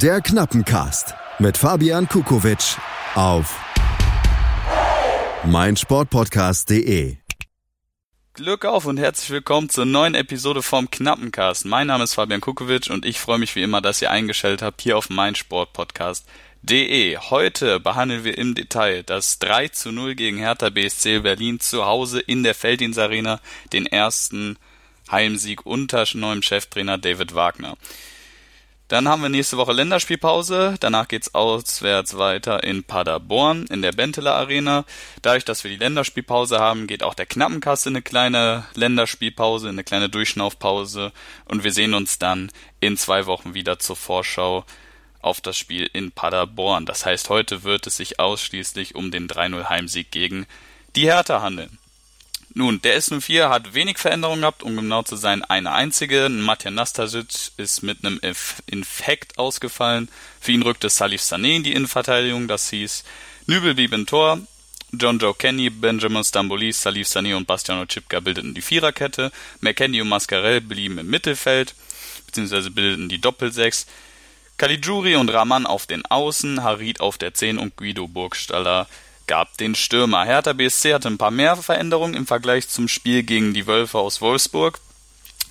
Der Knappencast mit Fabian Kukowitsch auf meinsportpodcast.de. Glück auf und herzlich willkommen zur neuen Episode vom Knappencast. Mein Name ist Fabian Kukowitsch und ich freue mich wie immer, dass ihr eingeschaltet habt hier auf meinsportpodcast.de. Heute behandeln wir im Detail das 3 zu 0 gegen Hertha BSC Berlin zu Hause in der Felddienstarena, den ersten Heimsieg unter neuem Cheftrainer David Wagner. Dann haben wir nächste Woche Länderspielpause. Danach geht's auswärts weiter in Paderborn in der Benteler Arena. Dadurch, dass wir die Länderspielpause haben, geht auch der Knappenkasse eine kleine Länderspielpause, eine kleine Durchschnaufpause. Und wir sehen uns dann in zwei Wochen wieder zur Vorschau auf das Spiel in Paderborn. Das heißt, heute wird es sich ausschließlich um den 3-0 Heimsieg gegen die Hertha handeln. Nun, der S04 hat wenig Veränderungen gehabt, um genau zu sein, eine einzige. Matja Nastasic ist mit einem Infekt ausgefallen. Für ihn rückte Salif Sané in die Innenverteidigung, das hieß Nübel blieb im Tor. John Joe Kenny, Benjamin Stambolis, Salif Sané und Bastian Ochipka bildeten die Viererkette. McKenny und Mascarell blieben im Mittelfeld, beziehungsweise bildeten die Doppelsechs. Caligiuri und Rahman auf den Außen, Harid auf der 10 und Guido Burgstaller gab den Stürmer. Hertha BSC hatte ein paar mehr Veränderungen im Vergleich zum Spiel gegen die Wölfe aus Wolfsburg,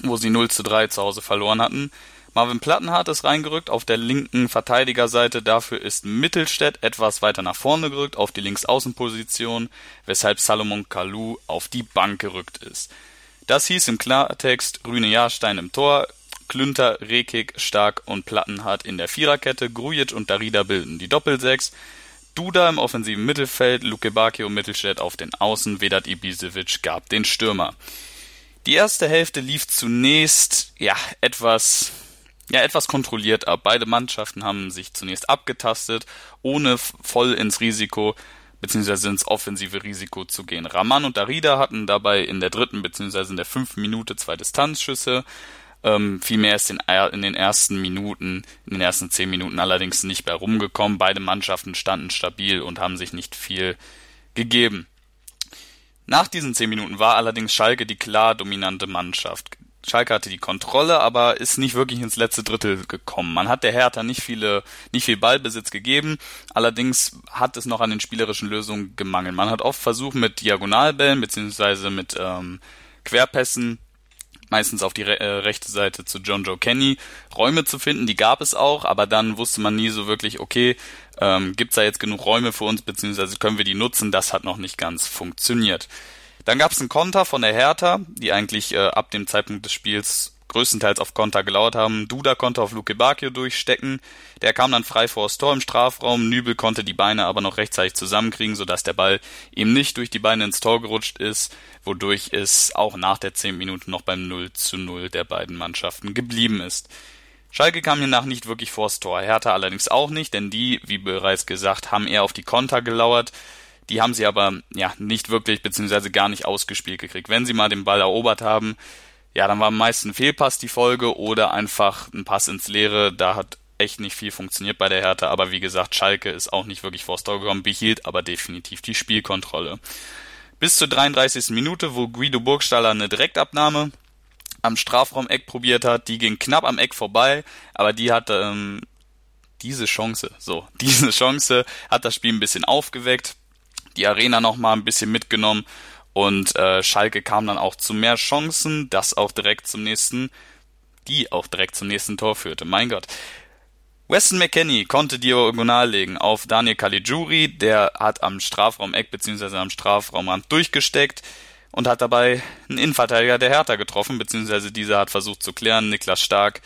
wo sie 0 zu 3 zu Hause verloren hatten. Marvin Plattenhardt ist reingerückt auf der linken Verteidigerseite. Dafür ist Mittelstädt etwas weiter nach vorne gerückt auf die Linksaußenposition, weshalb Salomon Kalou auf die Bank gerückt ist. Das hieß im Klartext Rüne Jahrstein im Tor, Klünter, Rekik, Stark und Plattenhardt in der Viererkette, Grujic und Darida bilden die Doppelsechs. Duda im offensiven Mittelfeld, Luke Bakio Mittelstädt auf den Außen, Vedat Ibisevic gab den Stürmer. Die erste Hälfte lief zunächst, ja, etwas, ja, etwas kontrolliert ab. Beide Mannschaften haben sich zunächst abgetastet, ohne voll ins Risiko beziehungsweise ins offensive Risiko zu gehen. Raman und Darida hatten dabei in der dritten beziehungsweise in der fünften Minute zwei Distanzschüsse. Ähm, vielmehr ist in, in den ersten Minuten, in den ersten zehn Minuten allerdings nicht mehr rumgekommen. Beide Mannschaften standen stabil und haben sich nicht viel gegeben. Nach diesen zehn Minuten war allerdings Schalke die klar dominante Mannschaft. Schalke hatte die Kontrolle, aber ist nicht wirklich ins letzte Drittel gekommen. Man hat der Hertha nicht viele, nicht viel Ballbesitz gegeben. Allerdings hat es noch an den spielerischen Lösungen gemangelt. Man hat oft versucht mit Diagonalbällen beziehungsweise mit ähm, Querpässen meistens auf die re äh, rechte Seite zu John Joe Kenny Räume zu finden. Die gab es auch, aber dann wusste man nie so wirklich, okay, ähm, gibt's da jetzt genug Räume für uns, beziehungsweise können wir die nutzen? Das hat noch nicht ganz funktioniert. Dann gab es einen Konter von der Hertha, die eigentlich äh, ab dem Zeitpunkt des Spiels größtenteils auf Konter gelauert haben. Duda konnte auf Luke Bacchio durchstecken. Der kam dann frei vor das Tor im Strafraum. Nübel konnte die Beine aber noch rechtzeitig zusammenkriegen, sodass der Ball ihm nicht durch die Beine ins Tor gerutscht ist, wodurch es auch nach der 10 Minuten noch beim 0 zu 0 der beiden Mannschaften geblieben ist. Schalke kam hiernach nicht wirklich vors Tor, Hertha allerdings auch nicht, denn die, wie bereits gesagt, haben eher auf die Konter gelauert. Die haben sie aber ja nicht wirklich beziehungsweise gar nicht ausgespielt gekriegt. Wenn sie mal den Ball erobert haben, ja, dann war meist ein Fehlpass die Folge oder einfach ein Pass ins Leere. Da hat echt nicht viel funktioniert bei der Hertha, aber wie gesagt, Schalke ist auch nicht wirklich vors Tor gekommen, behielt aber definitiv die Spielkontrolle. Bis zur 33. Minute, wo Guido Burgstaller eine Direktabnahme am Strafraum-Eck probiert hat, die ging knapp am Eck vorbei, aber die hat ähm, diese Chance, so, diese Chance hat das Spiel ein bisschen aufgeweckt, die Arena nochmal ein bisschen mitgenommen und äh, Schalke kam dann auch zu mehr Chancen, das auch direkt zum nächsten, die auch direkt zum nächsten Tor führte. Mein Gott. Weston McKenney konnte diagonal legen auf Daniel Caligiuri, der hat am Strafraum-Eck bzw. am Strafraumrand durchgesteckt und hat dabei einen Innenverteidiger der Hertha getroffen, beziehungsweise dieser hat versucht zu klären, Niklas Stark.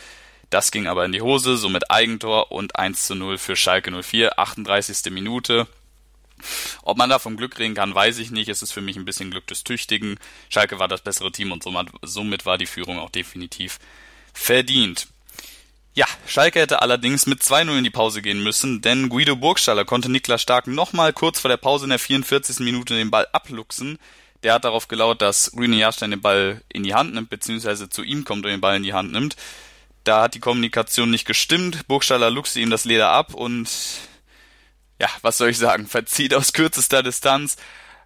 Das ging aber in die Hose, somit Eigentor und 1 zu 0 für Schalke 04, 38. Minute. Ob man da vom Glück reden kann, weiß ich nicht. Es ist für mich ein bisschen Glück des Tüchtigen. Schalke war das bessere Team und somit war die Führung auch definitiv verdient. Ja, Schalke hätte allerdings mit 2-0 in die Pause gehen müssen, denn Guido Burgstaller konnte Niklas Stark nochmal kurz vor der Pause in der 44. Minute den Ball abluchsen. Der hat darauf gelauert, dass Rüne Jahrstein den Ball in die Hand nimmt, beziehungsweise zu ihm kommt und den Ball in die Hand nimmt. Da hat die Kommunikation nicht gestimmt. Burgstaller luchste ihm das Leder ab und ja, was soll ich sagen, verzieht aus kürzester Distanz,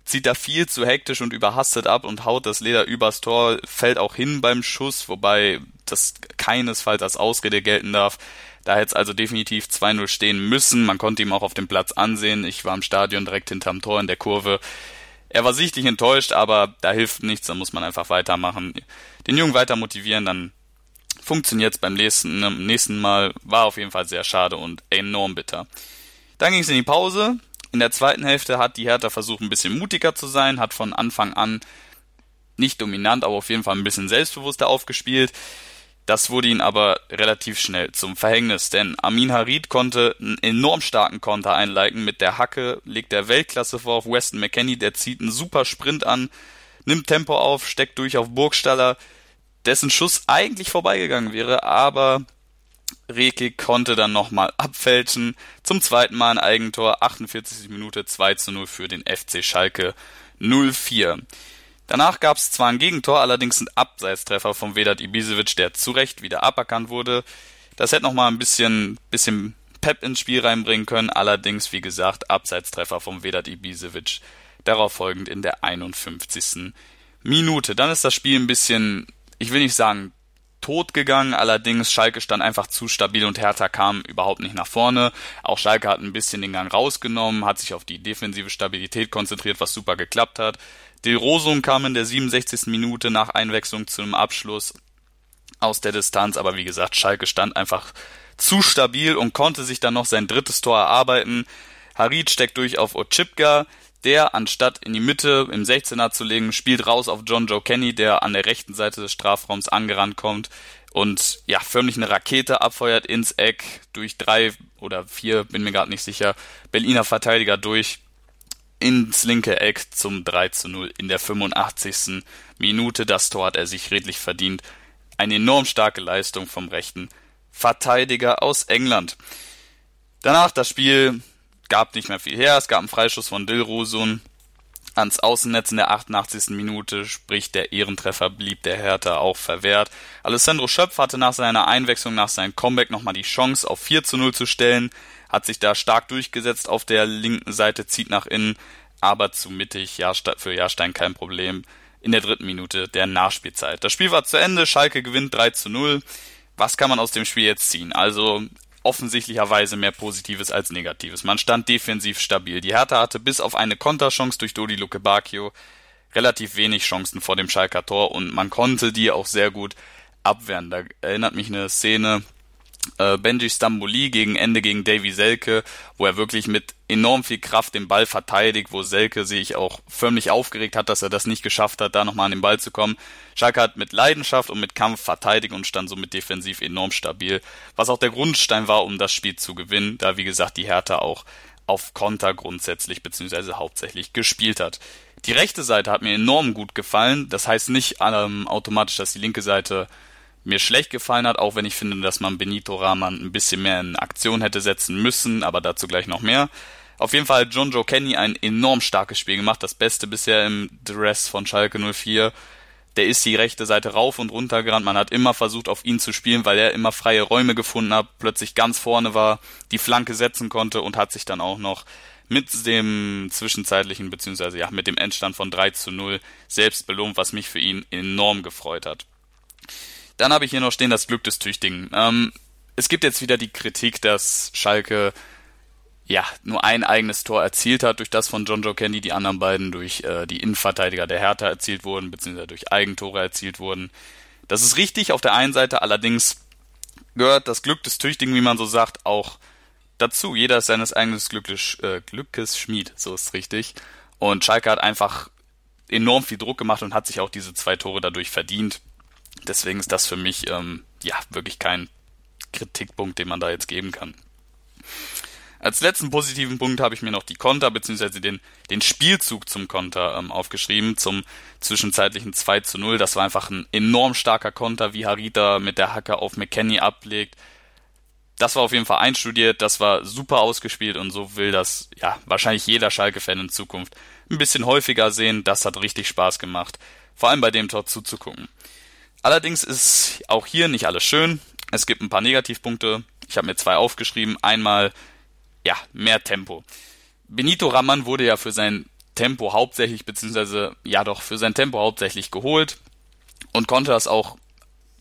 zieht da viel zu hektisch und überhastet ab und haut das Leder übers Tor, fällt auch hin beim Schuss, wobei das keinesfalls als Ausrede gelten darf. Da hätte es also definitiv 2-0 stehen müssen. Man konnte ihm auch auf dem Platz ansehen. Ich war im Stadion direkt hinterm Tor in der Kurve. Er war sichtlich enttäuscht, aber da hilft nichts, da muss man einfach weitermachen. Den Jungen weiter motivieren, dann funktioniert es beim nächsten, nächsten Mal. War auf jeden Fall sehr schade und enorm bitter. Dann ging es in die Pause. In der zweiten Hälfte hat die Hertha versucht, ein bisschen mutiger zu sein, hat von Anfang an nicht dominant, aber auf jeden Fall ein bisschen selbstbewusster aufgespielt. Das wurde ihnen aber relativ schnell zum Verhängnis, denn Amin Harid konnte einen enorm starken Konter einleiten. Mit der Hacke legt er Weltklasse vor auf Weston McKenney, der zieht einen super Sprint an, nimmt Tempo auf, steckt durch auf Burgstaller, dessen Schuss eigentlich vorbeigegangen wäre, aber Rekik konnte dann nochmal abfälschen. Zum zweiten Mal ein Eigentor, 48. Minute 2 zu 0 für den FC Schalke 04. Danach gab es zwar ein Gegentor, allerdings ein Abseitstreffer von Vedat Ibisevic, der zu Recht wieder aberkannt wurde. Das hätte nochmal ein bisschen, bisschen Pep ins Spiel reinbringen können, allerdings, wie gesagt, Abseitstreffer von Vedat Ibisevic. Darauf folgend in der 51. Minute. Dann ist das Spiel ein bisschen, ich will nicht sagen tot gegangen, allerdings Schalke stand einfach zu stabil und Hertha kam überhaupt nicht nach vorne. Auch Schalke hat ein bisschen den Gang rausgenommen, hat sich auf die defensive Stabilität konzentriert, was super geklappt hat. Die Rosung kam in der 67. Minute nach Einwechslung zu einem Abschluss aus der Distanz, aber wie gesagt, Schalke stand einfach zu stabil und konnte sich dann noch sein drittes Tor erarbeiten. Harid steckt durch auf Ochipka, der, anstatt in die Mitte im 16er zu legen, spielt raus auf John Joe Kenny, der an der rechten Seite des Strafraums angerannt kommt und ja, förmlich eine Rakete abfeuert ins Eck durch drei oder vier, bin mir gerade nicht sicher, Berliner Verteidiger durch ins linke Eck zum 3 zu 0 in der 85. Minute. Das Tor hat er sich redlich verdient. Eine enorm starke Leistung vom rechten Verteidiger aus England. Danach das Spiel gab nicht mehr viel her. Es gab einen Freischuss von Dilrosun ans Außennetz in der 88. Minute, sprich der Ehrentreffer blieb der Hertha auch verwehrt. Alessandro Schöpf hatte nach seiner Einwechslung, nach seinem Comeback nochmal die Chance auf 4 zu 0 zu stellen, hat sich da stark durchgesetzt auf der linken Seite, zieht nach innen, aber zu mittig, ja, für Jahrstein kein Problem. In der dritten Minute der Nachspielzeit. Das Spiel war zu Ende, Schalke gewinnt 3 zu 0. Was kann man aus dem Spiel jetzt ziehen? Also offensichtlicherweise mehr Positives als Negatives. Man stand defensiv stabil. Die Hertha hatte bis auf eine Konterchance durch Dodi Luke Bacchio relativ wenig Chancen vor dem Schalker Tor und man konnte die auch sehr gut abwehren. Da erinnert mich eine Szene Benji Stamboli gegen Ende gegen Davy Selke, wo er wirklich mit enorm viel Kraft den Ball verteidigt, wo Selke sich auch förmlich aufgeregt hat, dass er das nicht geschafft hat, da nochmal an den Ball zu kommen. Schalke hat mit Leidenschaft und mit Kampf verteidigt und stand somit defensiv enorm stabil, was auch der Grundstein war, um das Spiel zu gewinnen, da wie gesagt die Hertha auch auf Konter grundsätzlich bzw. hauptsächlich gespielt hat. Die rechte Seite hat mir enorm gut gefallen. Das heißt nicht ähm, automatisch, dass die linke Seite mir schlecht gefallen hat, auch wenn ich finde, dass man Benito Rahman ein bisschen mehr in Aktion hätte setzen müssen, aber dazu gleich noch mehr. Auf jeden Fall hat John Joe Kenny ein enorm starkes Spiel gemacht, das Beste bisher im Dress von Schalke 04. Der ist die rechte Seite rauf und runter gerannt. Man hat immer versucht, auf ihn zu spielen, weil er immer freie Räume gefunden hat, plötzlich ganz vorne war, die Flanke setzen konnte und hat sich dann auch noch mit dem zwischenzeitlichen, beziehungsweise ja, mit dem Endstand von 3 zu 0 selbst belohnt, was mich für ihn enorm gefreut hat. Dann habe ich hier noch stehen das Glück des Tüchtigen. Ähm, es gibt jetzt wieder die Kritik, dass Schalke ja nur ein eigenes Tor erzielt hat durch das von John Joe Candy, die anderen beiden durch äh, die Innenverteidiger der Hertha erzielt wurden, beziehungsweise durch Eigentore erzielt wurden. Das ist richtig auf der einen Seite, allerdings gehört das Glück des Tüchtigen, wie man so sagt, auch dazu. Jeder ist seines eigenen Glückes, äh, Glückes Schmied, so ist es richtig. Und Schalke hat einfach enorm viel Druck gemacht und hat sich auch diese zwei Tore dadurch verdient. Deswegen ist das für mich ähm, ja wirklich kein Kritikpunkt, den man da jetzt geben kann. Als letzten positiven Punkt habe ich mir noch die Konter bzw. Den, den Spielzug zum Konter ähm, aufgeschrieben, zum zwischenzeitlichen 2 zu 0. Das war einfach ein enorm starker Konter, wie Harita mit der Hacke auf McKenny ablegt. Das war auf jeden Fall einstudiert, das war super ausgespielt und so will das ja wahrscheinlich jeder Schalke-Fan in Zukunft ein bisschen häufiger sehen. Das hat richtig Spaß gemacht, vor allem bei dem Tor zuzugucken. Allerdings ist auch hier nicht alles schön. Es gibt ein paar Negativpunkte. Ich habe mir zwei aufgeschrieben. Einmal, ja, mehr Tempo. Benito Raman wurde ja für sein Tempo hauptsächlich, beziehungsweise ja doch für sein Tempo hauptsächlich geholt und konnte das auch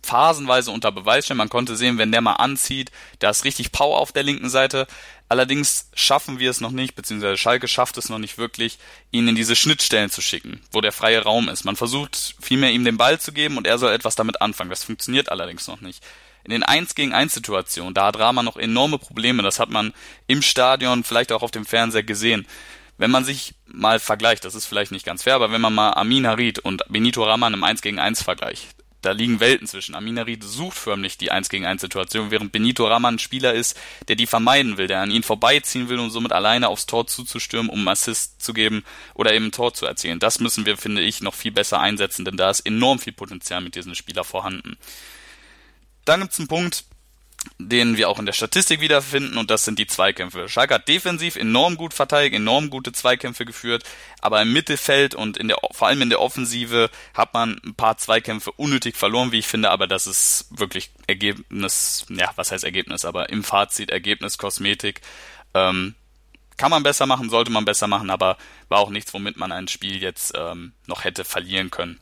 phasenweise unter Beweis stellen. Man konnte sehen, wenn der mal anzieht, da ist richtig Power auf der linken Seite. Allerdings schaffen wir es noch nicht, beziehungsweise Schalke schafft es noch nicht wirklich, ihn in diese Schnittstellen zu schicken, wo der freie Raum ist. Man versucht vielmehr ihm den Ball zu geben und er soll etwas damit anfangen. Das funktioniert allerdings noch nicht. In den 1 gegen 1 Situationen, da hat Rama noch enorme Probleme. Das hat man im Stadion, vielleicht auch auf dem Fernseher gesehen. Wenn man sich mal vergleicht, das ist vielleicht nicht ganz fair, aber wenn man mal Amin Harid und Benito Raman im 1 gegen 1 vergleicht, da liegen Welten zwischen. Amin Harid sucht förmlich die 1 gegen 1 Situation, während Benito Raman ein Spieler ist, der die vermeiden will, der an ihn vorbeiziehen will und somit alleine aufs Tor zuzustürmen, um Assist zu geben oder eben ein Tor zu erzielen. Das müssen wir, finde ich, noch viel besser einsetzen, denn da ist enorm viel Potenzial mit diesem Spieler vorhanden. Dann gibt's einen Punkt, den wir auch in der Statistik wiederfinden, und das sind die Zweikämpfe. Schalke hat defensiv enorm gut verteidigt, enorm gute Zweikämpfe geführt, aber im Mittelfeld und in der, vor allem in der Offensive hat man ein paar Zweikämpfe unnötig verloren, wie ich finde, aber das ist wirklich Ergebnis, ja, was heißt Ergebnis, aber im Fazit Ergebnis Kosmetik. Ähm, kann man besser machen, sollte man besser machen, aber war auch nichts, womit man ein Spiel jetzt ähm, noch hätte verlieren können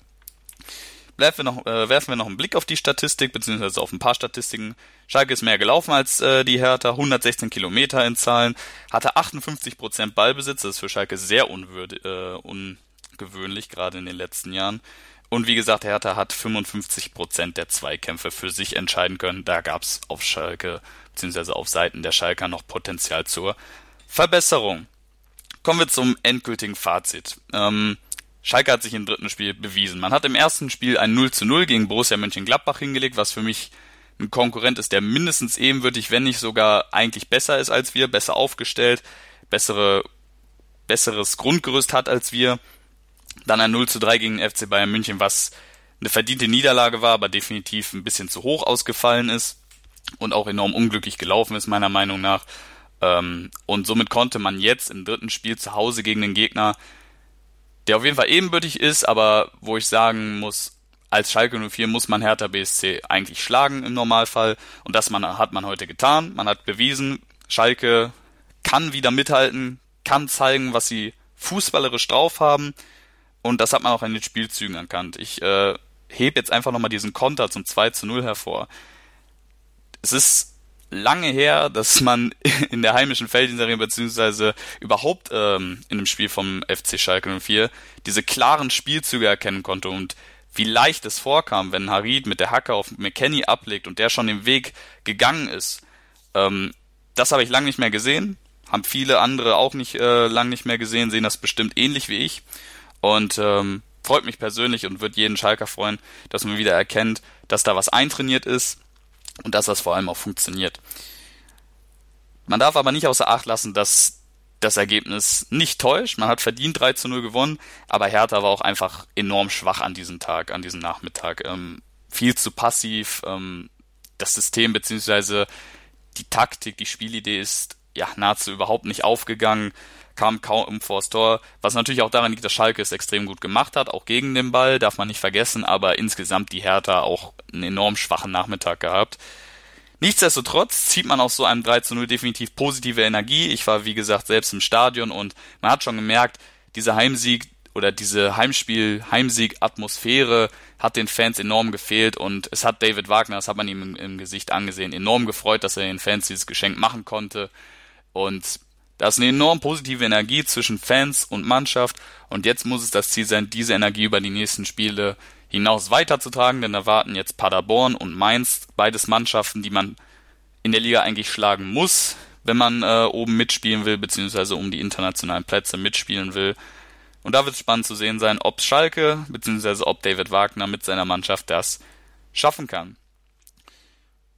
wir, noch, äh, werfen wir noch einen Blick auf die Statistik, beziehungsweise auf ein paar Statistiken. Schalke ist mehr gelaufen als äh, die Hertha, 116 Kilometer in Zahlen, hatte 58% Ballbesitz, das ist für Schalke sehr unwürd, äh, ungewöhnlich, gerade in den letzten Jahren. Und wie gesagt, Hertha hat 55% der Zweikämpfe für sich entscheiden können. Da gab es auf Schalke, beziehungsweise auf Seiten der Schalker noch Potenzial zur Verbesserung. Kommen wir zum endgültigen Fazit. Ähm, Schalke hat sich im dritten Spiel bewiesen. Man hat im ersten Spiel ein 0 zu 0 gegen Borussia Mönchengladbach hingelegt, was für mich ein Konkurrent ist, der mindestens ebenwürdig, wenn nicht sogar eigentlich besser ist als wir, besser aufgestellt, bessere, besseres Grundgerüst hat als wir. Dann ein 0 zu 3 gegen den FC Bayern München, was eine verdiente Niederlage war, aber definitiv ein bisschen zu hoch ausgefallen ist und auch enorm unglücklich gelaufen ist, meiner Meinung nach. Ähm, und somit konnte man jetzt im dritten Spiel zu Hause gegen den Gegner der auf jeden Fall ebenbürtig ist, aber wo ich sagen muss, als Schalke 04 muss man Hertha BSC eigentlich schlagen im Normalfall und das man, hat man heute getan. Man hat bewiesen, Schalke kann wieder mithalten, kann zeigen, was sie fußballerisch drauf haben und das hat man auch in den Spielzügen erkannt. Ich äh, heb jetzt einfach nochmal diesen Konter zum 2 zu 0 hervor. Es ist lange her, dass man in der heimischen Feldinserie beziehungsweise überhaupt ähm, in dem Spiel vom FC Schalke 04 diese klaren Spielzüge erkennen konnte und wie leicht es vorkam, wenn Harid mit der Hacke auf McKenny ablegt und der schon den Weg gegangen ist. Ähm, das habe ich lange nicht mehr gesehen, haben viele andere auch nicht äh, lang nicht mehr gesehen, sehen das bestimmt ähnlich wie ich und ähm, freut mich persönlich und wird jeden Schalker freuen, dass man wieder erkennt, dass da was eintrainiert ist und dass das vor allem auch funktioniert. Man darf aber nicht außer Acht lassen, dass das Ergebnis nicht täuscht. Man hat verdient 3 zu 0 gewonnen, aber Hertha war auch einfach enorm schwach an diesem Tag, an diesem Nachmittag. Ähm, viel zu passiv. Ähm, das System beziehungsweise die Taktik, die Spielidee ist ja nahezu überhaupt nicht aufgegangen kam kaum vors Tor, was natürlich auch daran liegt, dass Schalke es extrem gut gemacht hat, auch gegen den Ball, darf man nicht vergessen, aber insgesamt die Hertha auch einen enorm schwachen Nachmittag gehabt. Nichtsdestotrotz zieht man aus so einem 3 zu 0 definitiv positive Energie. Ich war, wie gesagt, selbst im Stadion und man hat schon gemerkt, dieser Heimsieg oder diese Heimsieg-Atmosphäre hat den Fans enorm gefehlt und es hat David Wagner, das hat man ihm im, im Gesicht angesehen, enorm gefreut, dass er den Fans dieses Geschenk machen konnte. Und da ist eine enorm positive Energie zwischen Fans und Mannschaft und jetzt muss es das Ziel sein, diese Energie über die nächsten Spiele hinaus weiterzutragen, denn da warten jetzt Paderborn und Mainz, beides Mannschaften, die man in der Liga eigentlich schlagen muss, wenn man äh, oben mitspielen will, beziehungsweise um die internationalen Plätze mitspielen will. Und da wird es spannend zu sehen sein, ob Schalke, beziehungsweise ob David Wagner mit seiner Mannschaft das schaffen kann.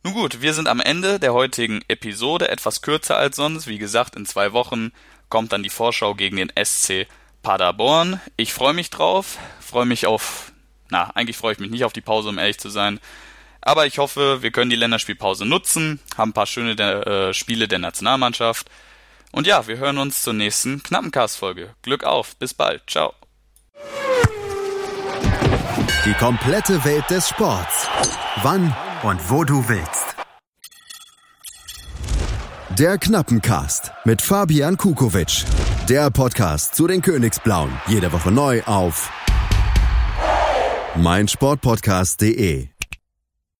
Nun gut, wir sind am Ende der heutigen Episode, etwas kürzer als sonst. Wie gesagt, in zwei Wochen kommt dann die Vorschau gegen den SC Paderborn. Ich freue mich drauf, freue mich auf, na, eigentlich freue ich mich nicht auf die Pause, um ehrlich zu sein. Aber ich hoffe, wir können die Länderspielpause nutzen, haben ein paar schöne äh, Spiele der Nationalmannschaft. Und ja, wir hören uns zur nächsten Knappencast-Folge. Glück auf, bis bald, ciao. Die komplette Welt des Sports. Wann und wo du willst. Der Knappencast mit Fabian Kukowitsch. Der Podcast zu den Königsblauen. Jede Woche neu auf meinsportpodcast.de.